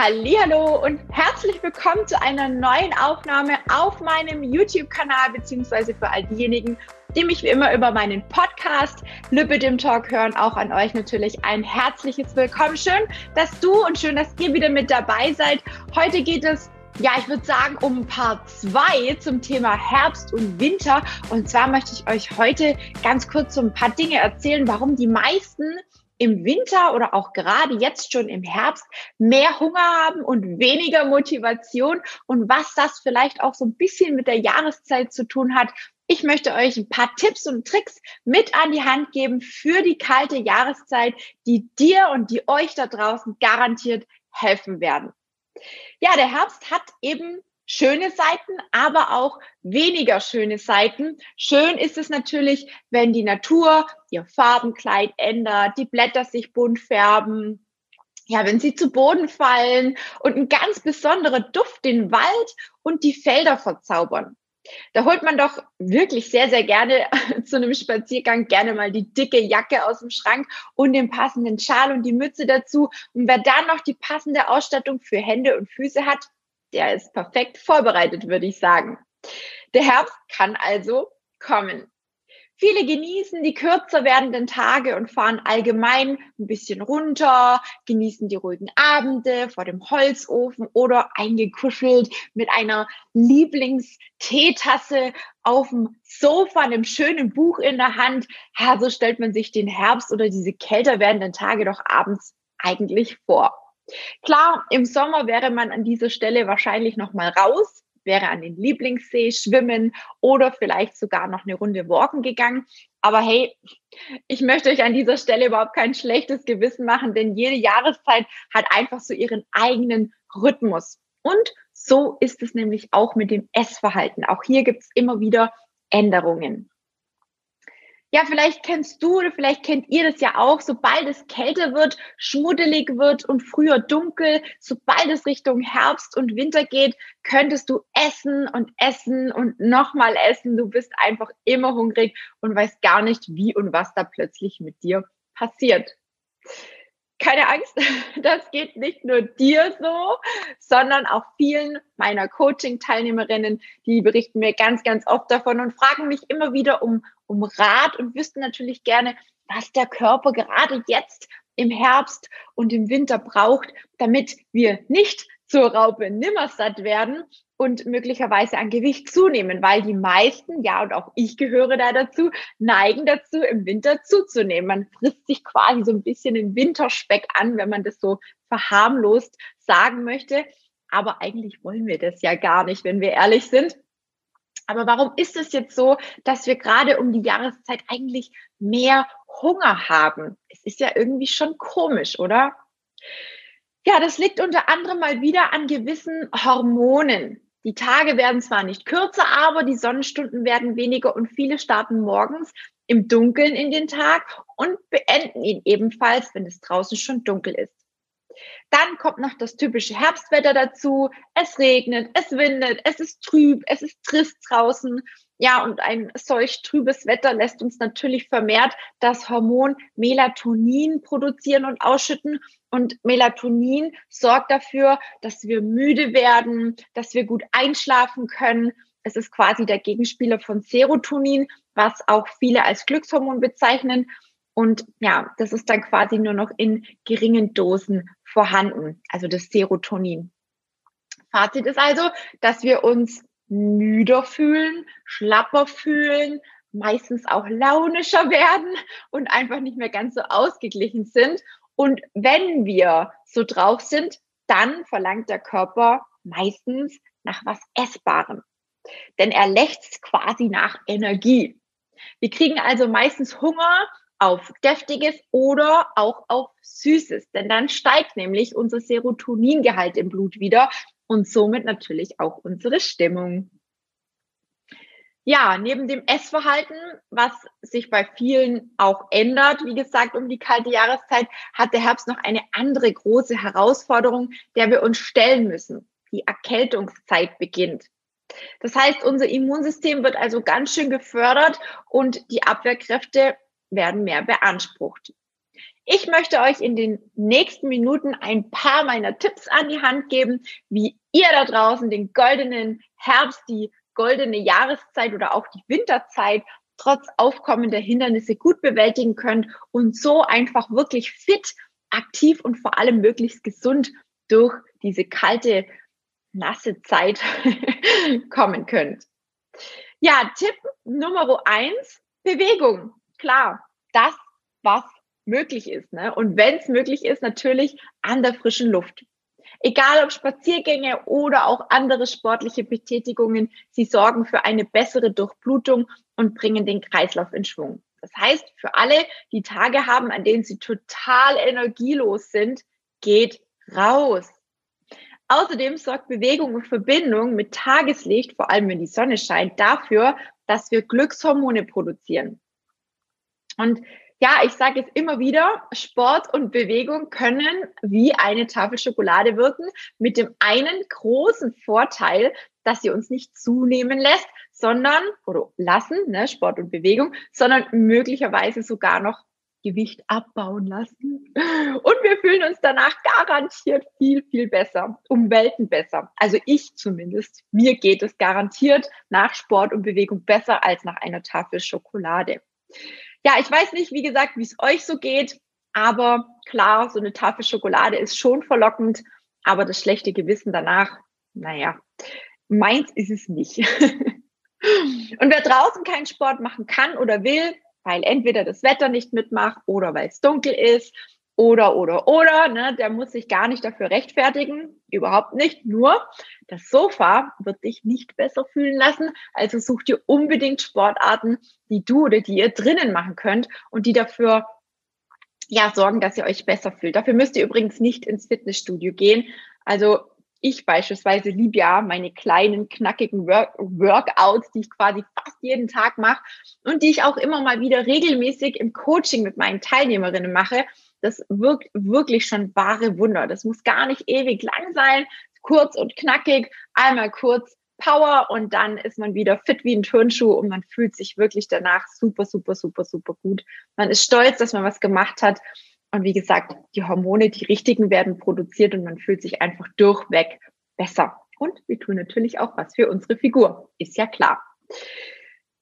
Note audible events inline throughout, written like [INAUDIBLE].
Hallo und herzlich willkommen zu einer neuen Aufnahme auf meinem YouTube-Kanal beziehungsweise für all diejenigen, die mich wie immer über meinen Podcast Lübbe dem Talk hören, auch an euch natürlich ein herzliches Willkommen. Schön, dass du und schön, dass ihr wieder mit dabei seid. Heute geht es ja, ich würde sagen, um Part 2 zum Thema Herbst und Winter. Und zwar möchte ich euch heute ganz kurz so ein paar Dinge erzählen, warum die meisten im Winter oder auch gerade jetzt schon im Herbst mehr Hunger haben und weniger Motivation und was das vielleicht auch so ein bisschen mit der Jahreszeit zu tun hat. Ich möchte euch ein paar Tipps und Tricks mit an die Hand geben für die kalte Jahreszeit, die dir und die euch da draußen garantiert helfen werden. Ja, der Herbst hat eben schöne Seiten, aber auch weniger schöne Seiten. Schön ist es natürlich, wenn die Natur ihr Farbenkleid ändert, die Blätter sich bunt färben, ja, wenn sie zu Boden fallen und ein ganz besonderer Duft den Wald und die Felder verzaubern. Da holt man doch wirklich sehr, sehr gerne [LAUGHS] zu einem Spaziergang gerne mal die dicke Jacke aus dem Schrank und den passenden Schal und die Mütze dazu. Und wer dann noch die passende Ausstattung für Hände und Füße hat, der ist perfekt vorbereitet, würde ich sagen. Der Herbst kann also kommen. Viele genießen die kürzer werdenden Tage und fahren allgemein ein bisschen runter, genießen die ruhigen Abende vor dem Holzofen oder eingekuschelt mit einer Lieblingsteetasse auf dem Sofa, einem schönen Buch in der Hand. Ja, so stellt man sich den Herbst oder diese kälter werdenden Tage doch abends eigentlich vor. Klar, im Sommer wäre man an dieser Stelle wahrscheinlich noch mal raus, wäre an den Lieblingssee schwimmen oder vielleicht sogar noch eine Runde walken gegangen. Aber hey, ich möchte euch an dieser Stelle überhaupt kein schlechtes Gewissen machen, denn jede Jahreszeit hat einfach so ihren eigenen Rhythmus. Und so ist es nämlich auch mit dem Essverhalten. Auch hier gibt es immer wieder Änderungen. Ja, vielleicht kennst du oder vielleicht kennt ihr das ja auch, sobald es kälter wird, schmuddelig wird und früher dunkel, sobald es Richtung Herbst und Winter geht, könntest du essen und essen und nochmal essen. Du bist einfach immer hungrig und weißt gar nicht, wie und was da plötzlich mit dir passiert keine Angst, [LAUGHS] das geht nicht nur dir so, sondern auch vielen meiner Coaching-Teilnehmerinnen, die berichten mir ganz, ganz oft davon und fragen mich immer wieder um, um Rat und wüssten natürlich gerne, was der Körper gerade jetzt im Herbst und im Winter braucht, damit wir nicht zur Raupe nimmersatt werden und möglicherweise an Gewicht zunehmen, weil die meisten, ja, und auch ich gehöre da dazu, neigen dazu, im Winter zuzunehmen. Man frisst sich quasi so ein bisschen den Winterspeck an, wenn man das so verharmlost sagen möchte. Aber eigentlich wollen wir das ja gar nicht, wenn wir ehrlich sind. Aber warum ist es jetzt so, dass wir gerade um die Jahreszeit eigentlich mehr Hunger haben? Es ist ja irgendwie schon komisch, oder? Ja, das liegt unter anderem mal wieder an gewissen Hormonen. Die Tage werden zwar nicht kürzer, aber die Sonnenstunden werden weniger und viele starten morgens im Dunkeln in den Tag und beenden ihn ebenfalls, wenn es draußen schon dunkel ist. Dann kommt noch das typische Herbstwetter dazu. Es regnet, es windet, es ist trüb, es ist trist draußen. Ja, und ein solch trübes Wetter lässt uns natürlich vermehrt das Hormon Melatonin produzieren und ausschütten. Und Melatonin sorgt dafür, dass wir müde werden, dass wir gut einschlafen können. Es ist quasi der Gegenspieler von Serotonin, was auch viele als Glückshormon bezeichnen. Und ja, das ist dann quasi nur noch in geringen Dosen vorhanden, also das Serotonin. Fazit ist also, dass wir uns müder fühlen, schlapper fühlen, meistens auch launischer werden und einfach nicht mehr ganz so ausgeglichen sind. Und wenn wir so drauf sind, dann verlangt der Körper meistens nach was Essbarem. Denn er lächzt quasi nach Energie. Wir kriegen also meistens Hunger auf deftiges oder auch auf süßes, denn dann steigt nämlich unser Serotoningehalt im Blut wieder und somit natürlich auch unsere Stimmung. Ja, neben dem Essverhalten, was sich bei vielen auch ändert, wie gesagt, um die kalte Jahreszeit, hat der Herbst noch eine andere große Herausforderung, der wir uns stellen müssen. Die Erkältungszeit beginnt. Das heißt, unser Immunsystem wird also ganz schön gefördert und die Abwehrkräfte werden mehr beansprucht. Ich möchte euch in den nächsten Minuten ein paar meiner Tipps an die Hand geben, wie ihr da draußen den goldenen Herbst, die goldene Jahreszeit oder auch die Winterzeit trotz aufkommender Hindernisse gut bewältigen könnt und so einfach wirklich fit, aktiv und vor allem möglichst gesund durch diese kalte, nasse Zeit [LAUGHS] kommen könnt. Ja, Tipp Nummer eins, Bewegung. Klar, das, was möglich ist. Ne? Und wenn es möglich ist, natürlich an der frischen Luft. Egal ob Spaziergänge oder auch andere sportliche Betätigungen, sie sorgen für eine bessere Durchblutung und bringen den Kreislauf in Schwung. Das heißt, für alle, die Tage haben, an denen sie total energielos sind, geht raus. Außerdem sorgt Bewegung und Verbindung mit Tageslicht, vor allem wenn die Sonne scheint, dafür, dass wir Glückshormone produzieren. Und ja, ich sage es immer wieder, Sport und Bewegung können wie eine Tafel Schokolade wirken, mit dem einen großen Vorteil, dass sie uns nicht zunehmen lässt, sondern, oder lassen, ne, Sport und Bewegung, sondern möglicherweise sogar noch Gewicht abbauen lassen. Und wir fühlen uns danach garantiert viel, viel besser, um Welten besser. Also ich zumindest. Mir geht es garantiert nach Sport und Bewegung besser als nach einer Tafel Schokolade. Ja, ich weiß nicht, wie gesagt, wie es euch so geht, aber klar, so eine Tafel Schokolade ist schon verlockend, aber das schlechte Gewissen danach, naja, meins ist es nicht. [LAUGHS] Und wer draußen keinen Sport machen kann oder will, weil entweder das Wetter nicht mitmacht oder weil es dunkel ist oder, oder, oder, ne, der muss sich gar nicht dafür rechtfertigen. Überhaupt nicht. Nur das Sofa wird dich nicht besser fühlen lassen. Also such dir unbedingt Sportarten, die du oder die ihr drinnen machen könnt und die dafür ja, sorgen, dass ihr euch besser fühlt. Dafür müsst ihr übrigens nicht ins Fitnessstudio gehen. Also ich beispielsweise liebe ja meine kleinen, knackigen Work Workouts, die ich quasi fast jeden Tag mache und die ich auch immer mal wieder regelmäßig im Coaching mit meinen Teilnehmerinnen mache. Das wirkt wirklich schon wahre Wunder. Das muss gar nicht ewig lang sein, kurz und knackig, einmal kurz Power und dann ist man wieder fit wie ein Turnschuh und man fühlt sich wirklich danach super, super, super, super gut. Man ist stolz, dass man was gemacht hat und wie gesagt, die Hormone, die richtigen werden produziert und man fühlt sich einfach durchweg besser. Und wir tun natürlich auch was für unsere Figur. Ist ja klar.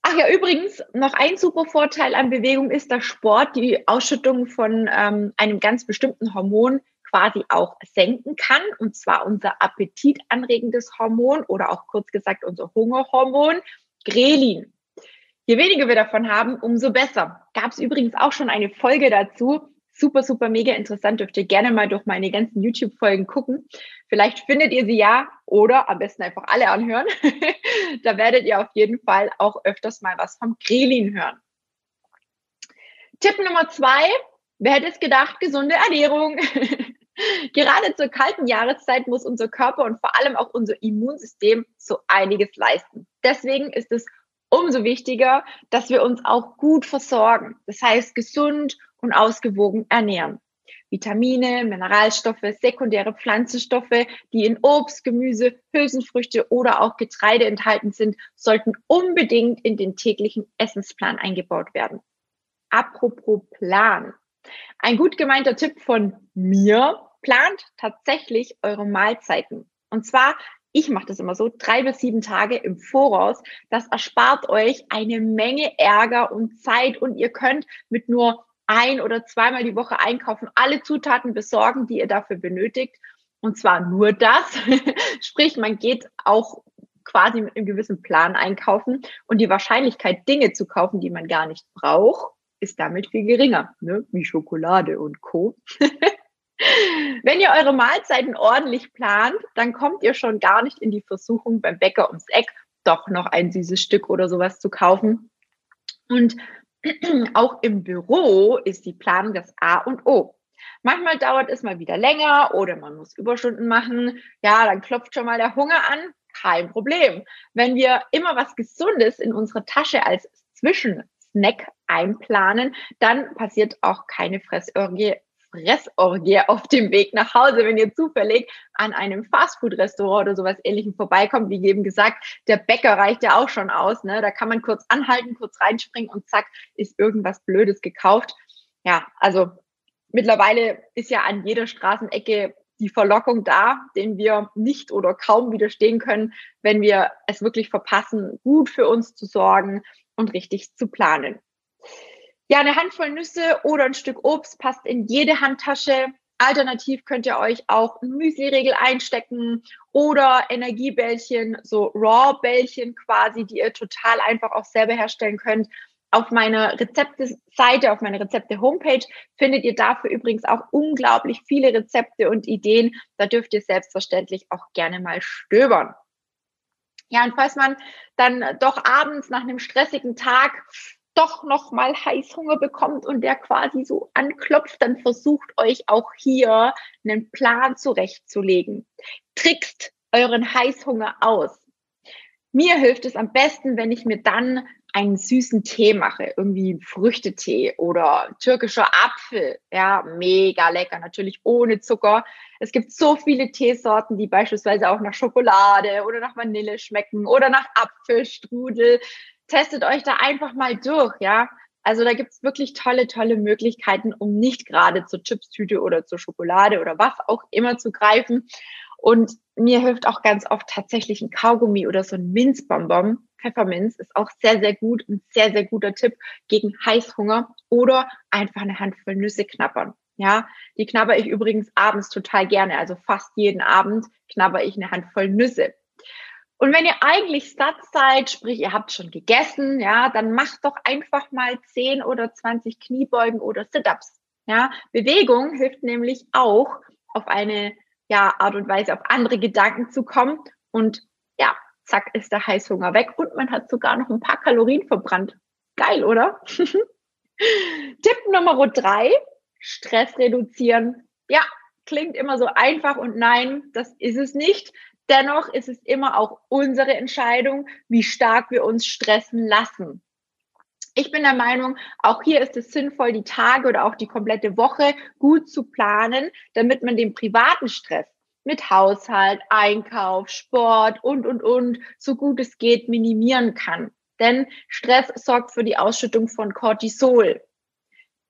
Ach ja, übrigens, noch ein super Vorteil an Bewegung ist, dass Sport die Ausschüttung von ähm, einem ganz bestimmten Hormon quasi auch senken kann, und zwar unser appetitanregendes Hormon oder auch kurz gesagt unser Hungerhormon, Grelin. Je weniger wir davon haben, umso besser. Gab es übrigens auch schon eine Folge dazu, super, super mega interessant. Dürft ihr gerne mal durch meine ganzen YouTube-Folgen gucken. Vielleicht findet ihr sie ja oder am besten einfach alle anhören. [LAUGHS] da werdet ihr auf jeden Fall auch öfters mal was vom Grelin hören. Tipp Nummer zwei. Wer hätte es gedacht? Gesunde Ernährung. [LAUGHS] Gerade zur kalten Jahreszeit muss unser Körper und vor allem auch unser Immunsystem so einiges leisten. Deswegen ist es umso wichtiger, dass wir uns auch gut versorgen. Das heißt, gesund und ausgewogen ernähren. Vitamine, Mineralstoffe, sekundäre Pflanzenstoffe, die in Obst, Gemüse, Hülsenfrüchte oder auch Getreide enthalten sind, sollten unbedingt in den täglichen Essensplan eingebaut werden. Apropos Plan. Ein gut gemeinter Tipp von mir, plant tatsächlich eure Mahlzeiten. Und zwar, ich mache das immer so, drei bis sieben Tage im Voraus. Das erspart euch eine Menge Ärger und Zeit und ihr könnt mit nur ein oder zweimal die Woche einkaufen, alle Zutaten besorgen, die ihr dafür benötigt. Und zwar nur das. [LAUGHS] Sprich, man geht auch quasi mit einem gewissen Plan einkaufen und die Wahrscheinlichkeit, Dinge zu kaufen, die man gar nicht braucht, ist damit viel geringer, ne? wie Schokolade und Co. [LAUGHS] Wenn ihr eure Mahlzeiten ordentlich plant, dann kommt ihr schon gar nicht in die Versuchung, beim Bäcker ums Eck doch noch ein süßes Stück oder sowas zu kaufen. Und auch im Büro ist die Planung das A und O. Manchmal dauert es mal wieder länger oder man muss Überstunden machen. Ja, dann klopft schon mal der Hunger an. Kein Problem. Wenn wir immer was Gesundes in unsere Tasche als Zwischensnack einplanen, dann passiert auch keine Fressorgie Fressorgie auf dem Weg nach Hause, wenn ihr zufällig an einem Fastfood-Restaurant oder sowas ähnlichem vorbeikommt. Wie eben gesagt, der Bäcker reicht ja auch schon aus. Ne? Da kann man kurz anhalten, kurz reinspringen und zack, ist irgendwas Blödes gekauft. Ja, also mittlerweile ist ja an jeder Straßenecke die Verlockung da, den wir nicht oder kaum widerstehen können, wenn wir es wirklich verpassen, gut für uns zu sorgen und richtig zu planen. Ja, eine Handvoll Nüsse oder ein Stück Obst passt in jede Handtasche. Alternativ könnt ihr euch auch Müsli-Regel einstecken oder Energiebällchen, so Raw-Bällchen quasi, die ihr total einfach auch selber herstellen könnt. Auf meiner Rezepte-Seite, auf meiner Rezepte-Homepage findet ihr dafür übrigens auch unglaublich viele Rezepte und Ideen. Da dürft ihr selbstverständlich auch gerne mal stöbern. Ja, und falls man dann doch abends nach einem stressigen Tag doch noch mal Heißhunger bekommt und der quasi so anklopft, dann versucht euch auch hier einen Plan zurechtzulegen. Trickst euren Heißhunger aus. Mir hilft es am besten, wenn ich mir dann einen süßen Tee mache, irgendwie Früchtetee oder türkischer Apfel. Ja, mega lecker, natürlich ohne Zucker. Es gibt so viele Teesorten, die beispielsweise auch nach Schokolade oder nach Vanille schmecken oder nach Apfelstrudel. Testet euch da einfach mal durch, ja. Also da gibt's wirklich tolle, tolle Möglichkeiten, um nicht gerade zur Chipstüte oder zur Schokolade oder was auch immer zu greifen. Und mir hilft auch ganz oft tatsächlich ein Kaugummi oder so ein Minzbonbon. Pfefferminz ist auch sehr, sehr gut. Ein sehr, sehr guter Tipp gegen Heißhunger oder einfach eine Handvoll Nüsse knabbern. Ja, die knabber ich übrigens abends total gerne. Also fast jeden Abend knabber ich eine Handvoll Nüsse. Und wenn ihr eigentlich satt seid, sprich ihr habt schon gegessen, ja, dann macht doch einfach mal 10 oder 20 Kniebeugen oder Sit-ups. Ja, Bewegung hilft nämlich auch auf eine ja, Art und Weise auf andere Gedanken zu kommen. Und ja, zack, ist der Heißhunger weg und man hat sogar noch ein paar Kalorien verbrannt. Geil, oder? [LAUGHS] Tipp Nummer drei, Stress reduzieren. Ja, klingt immer so einfach und nein, das ist es nicht. Dennoch ist es immer auch unsere Entscheidung, wie stark wir uns stressen lassen. Ich bin der Meinung, auch hier ist es sinnvoll, die Tage oder auch die komplette Woche gut zu planen, damit man den privaten Stress mit Haushalt, Einkauf, Sport und, und, und, so gut es geht, minimieren kann. Denn Stress sorgt für die Ausschüttung von Cortisol.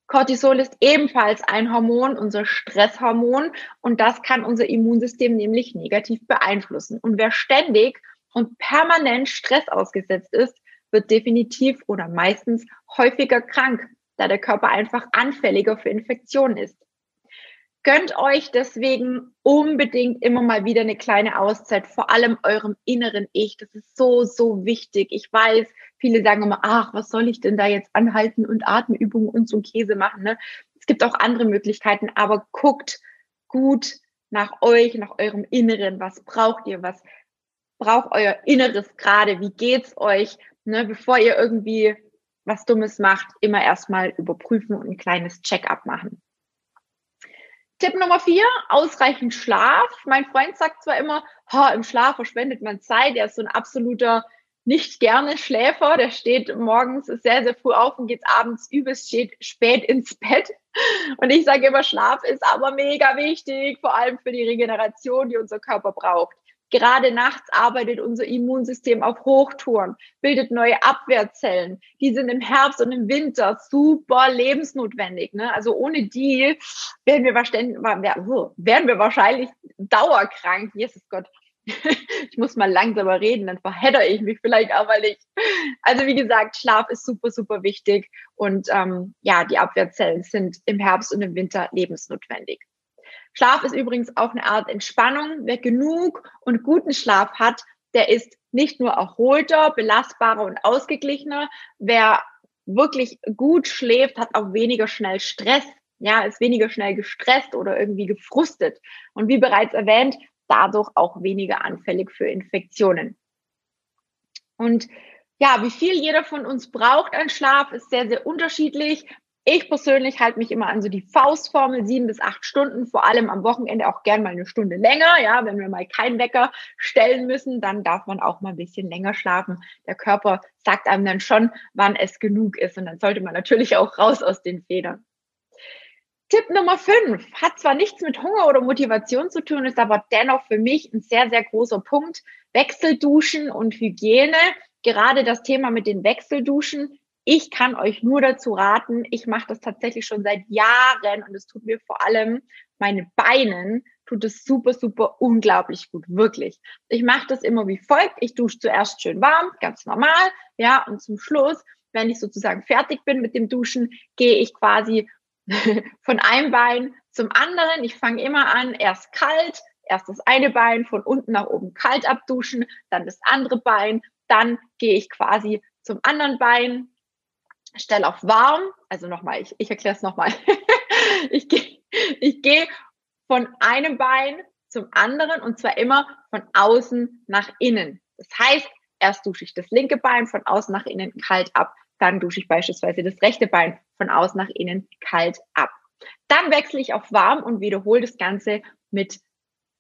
Cortisol ist ebenfalls ein Hormon, unser Stresshormon, und das kann unser Immunsystem nämlich negativ beeinflussen. Und wer ständig und permanent Stress ausgesetzt ist, wird definitiv oder meistens häufiger krank, da der Körper einfach anfälliger für Infektionen ist. Gönnt euch deswegen unbedingt immer mal wieder eine kleine Auszeit, vor allem eurem inneren Ich. Das ist so, so wichtig. Ich weiß, viele sagen immer, ach, was soll ich denn da jetzt anhalten und Atemübungen und so Käse machen. Ne? Es gibt auch andere Möglichkeiten, aber guckt gut nach euch, nach eurem Inneren. Was braucht ihr? Was braucht euer Inneres gerade? Wie geht's euch? ne, bevor ihr irgendwie was Dummes macht, immer erstmal überprüfen und ein kleines Check-up machen. Tipp Nummer vier, ausreichend Schlaf. Mein Freund sagt zwar immer, ha, im Schlaf verschwendet man Zeit. Er ist so ein absoluter nicht gerne Schläfer. Der steht morgens sehr, sehr früh auf und geht abends übelst spät ins Bett. Und ich sage immer, Schlaf ist aber mega wichtig, vor allem für die Regeneration, die unser Körper braucht. Gerade nachts arbeitet unser Immunsystem auf Hochtouren, bildet neue Abwehrzellen. Die sind im Herbst und im Winter super lebensnotwendig. Ne? Also ohne die wären wir wahrscheinlich, wären wir wahrscheinlich dauerkrank. Jesus Gott. [LAUGHS] Ich muss mal langsamer reden, dann verhedder ich mich vielleicht aber nicht. Also wie gesagt, Schlaf ist super, super wichtig und ähm, ja, die Abwehrzellen sind im Herbst und im Winter lebensnotwendig. Schlaf ist übrigens auch eine Art Entspannung. Wer genug und guten Schlaf hat, der ist nicht nur erholter, belastbarer und ausgeglichener. Wer wirklich gut schläft, hat auch weniger schnell Stress. Ja, ist weniger schnell gestresst oder irgendwie gefrustet. Und wie bereits erwähnt, dadurch auch weniger anfällig für Infektionen. Und ja, wie viel jeder von uns braucht an Schlaf, ist sehr, sehr unterschiedlich. Ich persönlich halte mich immer an so die Faustformel, sieben bis acht Stunden, vor allem am Wochenende auch gern mal eine Stunde länger. Ja, wenn wir mal keinen Wecker stellen müssen, dann darf man auch mal ein bisschen länger schlafen. Der Körper sagt einem dann schon, wann es genug ist. Und dann sollte man natürlich auch raus aus den Federn. Tipp Nummer fünf hat zwar nichts mit Hunger oder Motivation zu tun, ist aber dennoch für mich ein sehr, sehr großer Punkt. Wechselduschen und Hygiene. Gerade das Thema mit den Wechselduschen Ich kann euch nur dazu raten, ich mache das tatsächlich schon seit Jahren und es tut mir vor allem meine Beinen tut es super, super unglaublich gut, wirklich. Ich mache das immer wie folgt. Ich dusche zuerst schön warm, ganz normal, ja, und zum Schluss, wenn ich sozusagen fertig bin mit dem Duschen, gehe ich quasi [LAUGHS] von einem Bein zum anderen. Ich fange immer an, erst kalt, erst das eine Bein von unten nach oben kalt abduschen, dann das andere Bein, dann gehe ich quasi zum anderen Bein, stelle auf warm, also nochmal, ich, ich erkläre es nochmal. [LAUGHS] ich gehe ich geh von einem Bein zum anderen und zwar immer von außen nach innen. Das heißt, erst dusche ich das linke Bein von außen nach innen kalt ab, dann dusche ich beispielsweise das rechte Bein von außen nach innen kalt ab. Dann wechsle ich auf warm und wiederhole das Ganze mit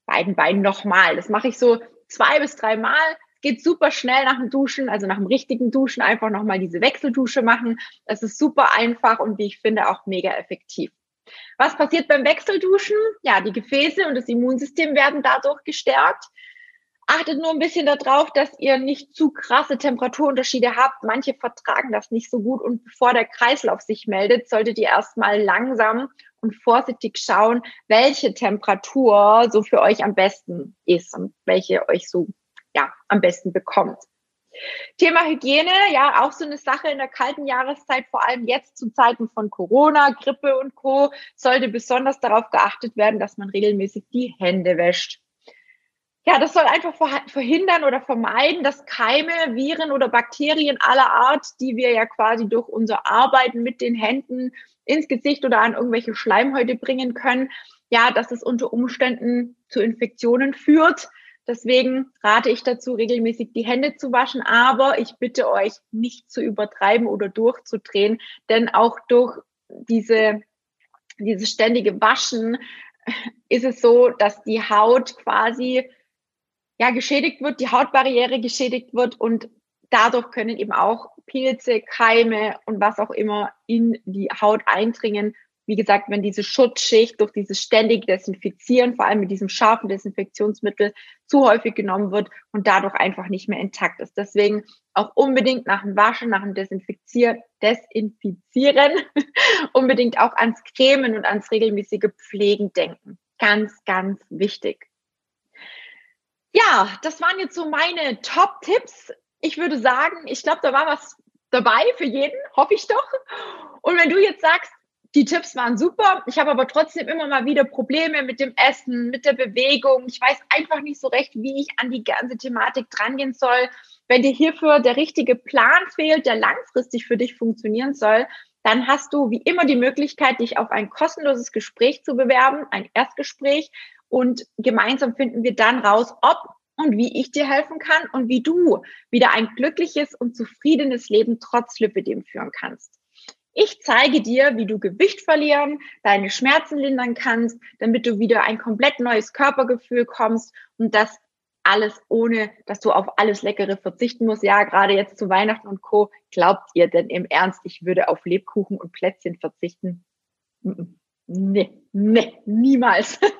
beiden Beinen nochmal. Das mache ich so zwei bis drei Mal. Geht super schnell nach dem Duschen, also nach dem richtigen Duschen einfach nochmal diese Wechseldusche machen. Das ist super einfach und wie ich finde auch mega effektiv. Was passiert beim Wechselduschen? Ja, die Gefäße und das Immunsystem werden dadurch gestärkt. Achtet nur ein bisschen darauf, dass ihr nicht zu krasse Temperaturunterschiede habt. Manche vertragen das nicht so gut und bevor der Kreislauf sich meldet, solltet ihr erstmal langsam und vorsichtig schauen, welche Temperatur so für euch am besten ist und welche euch so ja am besten bekommt. Thema Hygiene, ja, auch so eine Sache in der kalten Jahreszeit, vor allem jetzt zu Zeiten von Corona, Grippe und Co., sollte besonders darauf geachtet werden, dass man regelmäßig die Hände wäscht. Ja, das soll einfach verhindern oder vermeiden, dass Keime, Viren oder Bakterien aller Art, die wir ja quasi durch unser Arbeiten mit den Händen ins Gesicht oder an irgendwelche Schleimhäute bringen können, ja, dass es unter Umständen zu Infektionen führt. Deswegen rate ich dazu, regelmäßig die Hände zu waschen, aber ich bitte euch nicht zu übertreiben oder durchzudrehen, denn auch durch diese, diese ständige Waschen ist es so, dass die Haut quasi ja, geschädigt wird, die Hautbarriere geschädigt wird und dadurch können eben auch Pilze, Keime und was auch immer in die Haut eindringen. Wie gesagt, wenn diese Schutzschicht durch dieses ständige Desinfizieren, vor allem mit diesem scharfen Desinfektionsmittel, zu häufig genommen wird und dadurch einfach nicht mehr intakt ist. Deswegen auch unbedingt nach dem Waschen, nach dem Desinfizieren, Desinfizieren, [LAUGHS] unbedingt auch ans Cremen und ans regelmäßige Pflegen denken. Ganz, ganz wichtig. Ja, das waren jetzt so meine Top-Tipps. Ich würde sagen, ich glaube, da war was dabei für jeden, hoffe ich doch. Und wenn du jetzt sagst, die Tipps waren super, ich habe aber trotzdem immer mal wieder Probleme mit dem Essen, mit der Bewegung. Ich weiß einfach nicht so recht, wie ich an die ganze Thematik drangehen soll. Wenn dir hierfür der richtige Plan fehlt, der langfristig für dich funktionieren soll, dann hast du wie immer die Möglichkeit, dich auf ein kostenloses Gespräch zu bewerben, ein Erstgespräch. Und gemeinsam finden wir dann raus, ob und wie ich dir helfen kann und wie du wieder ein glückliches und zufriedenes Leben trotz Lipidem führen kannst. Ich zeige dir, wie du Gewicht verlieren, deine Schmerzen lindern kannst, damit du wieder ein komplett neues Körpergefühl kommst und das alles ohne, dass du auf alles Leckere verzichten musst. Ja, gerade jetzt zu Weihnachten und Co. Glaubt ihr denn im Ernst, ich würde auf Lebkuchen und Plätzchen verzichten? Nee, nee, niemals. [LAUGHS]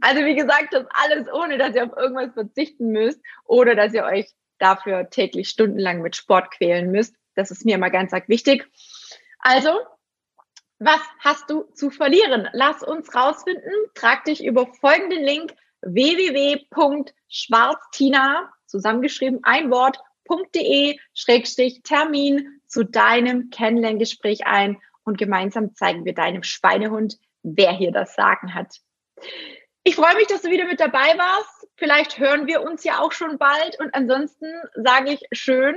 Also wie gesagt, das alles ohne, dass ihr auf irgendwas verzichten müsst oder dass ihr euch dafür täglich stundenlang mit Sport quälen müsst. Das ist mir immer ganz arg wichtig. Also, was hast du zu verlieren? Lass uns rausfinden. Trag dich über folgenden Link www.schwarztina, zusammengeschrieben ein Wort.de Schrägstrich Termin zu deinem Kennenlerngespräch ein und gemeinsam zeigen wir deinem Schweinehund, wer hier das Sagen hat. Ich freue mich, dass du wieder mit dabei warst. Vielleicht hören wir uns ja auch schon bald. Und ansonsten sage ich schön